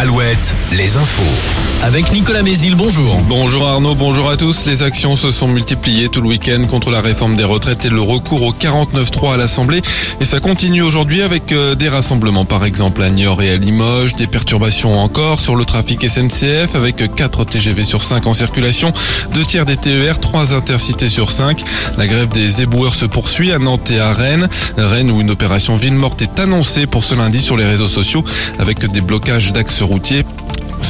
Alouette, les infos. Avec Nicolas Mézil, bonjour. Bonjour Arnaud, bonjour à tous. Les actions se sont multipliées tout le week-end contre la réforme des retraites et le recours au 49.3 à l'Assemblée. Et ça continue aujourd'hui avec euh, des rassemblements, par exemple à Niort et à Limoges, des perturbations encore sur le trafic SNCF avec 4 TGV sur 5 en circulation, 2 tiers des TER, 3 intercités sur 5. La grève des éboueurs se poursuit à Nantes et à Rennes. Rennes où une opération ville morte est annoncée pour ce lundi sur les réseaux sociaux avec des blocages d'axes routiers.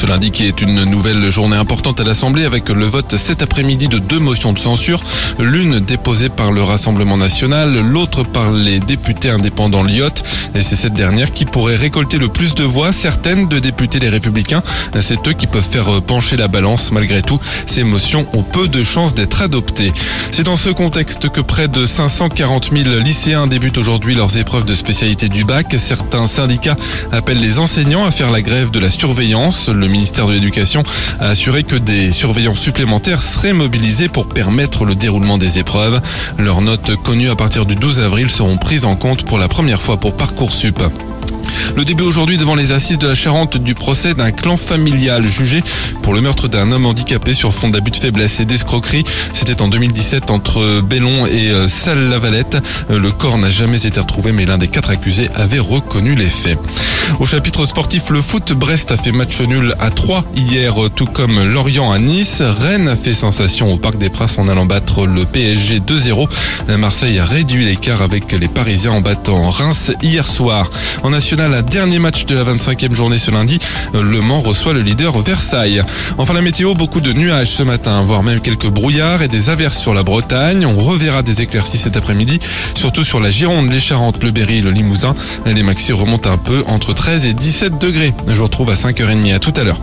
Ce lundi qui est une nouvelle journée importante à l'Assemblée avec le vote cet après-midi de deux motions de censure, l'une déposée par le Rassemblement national, l'autre par les députés indépendants Lyotte. Et c'est cette dernière qui pourrait récolter le plus de voix. Certaines de députés les républicains, c'est eux qui peuvent faire pencher la balance. Malgré tout, ces motions ont peu de chances d'être adoptées. C'est dans ce contexte que près de 540 000 lycéens débutent aujourd'hui leurs épreuves de spécialité du bac. Certains syndicats appellent les enseignants à faire la grève de la surveillance. Ministère de l'Éducation a assuré que des surveillants supplémentaires seraient mobilisés pour permettre le déroulement des épreuves. Leurs notes connues à partir du 12 avril seront prises en compte pour la première fois pour Parcoursup. Le début aujourd'hui devant les assises de la Charente du procès d'un clan familial jugé pour le meurtre d'un homme handicapé sur fond d'abus de faiblesse et d'escroquerie. C'était en 2017 entre Bellon et euh, Salle-Lavalette. Euh, le corps n'a jamais été retrouvé mais l'un des quatre accusés avait reconnu les faits. Au chapitre sportif, le foot, Brest a fait match nul à 3 hier, tout comme Lorient à Nice. Rennes a fait sensation au Parc des Princes en allant battre le PSG 2-0. Marseille a réduit l'écart avec les Parisiens en battant Reims hier soir. En national, dernier match de la 25e journée ce lundi, Le Mans reçoit le leader Versailles. Enfin la météo, beaucoup de nuages ce matin, voire même quelques brouillards et des averses sur la Bretagne. On reverra des éclaircies cet après-midi, surtout sur la Gironde, les Charentes, le Berry le Limousin. Les maxi remontent un peu entre 13 et 17 degrés. Je vous retrouve à 5h30 à tout à l'heure.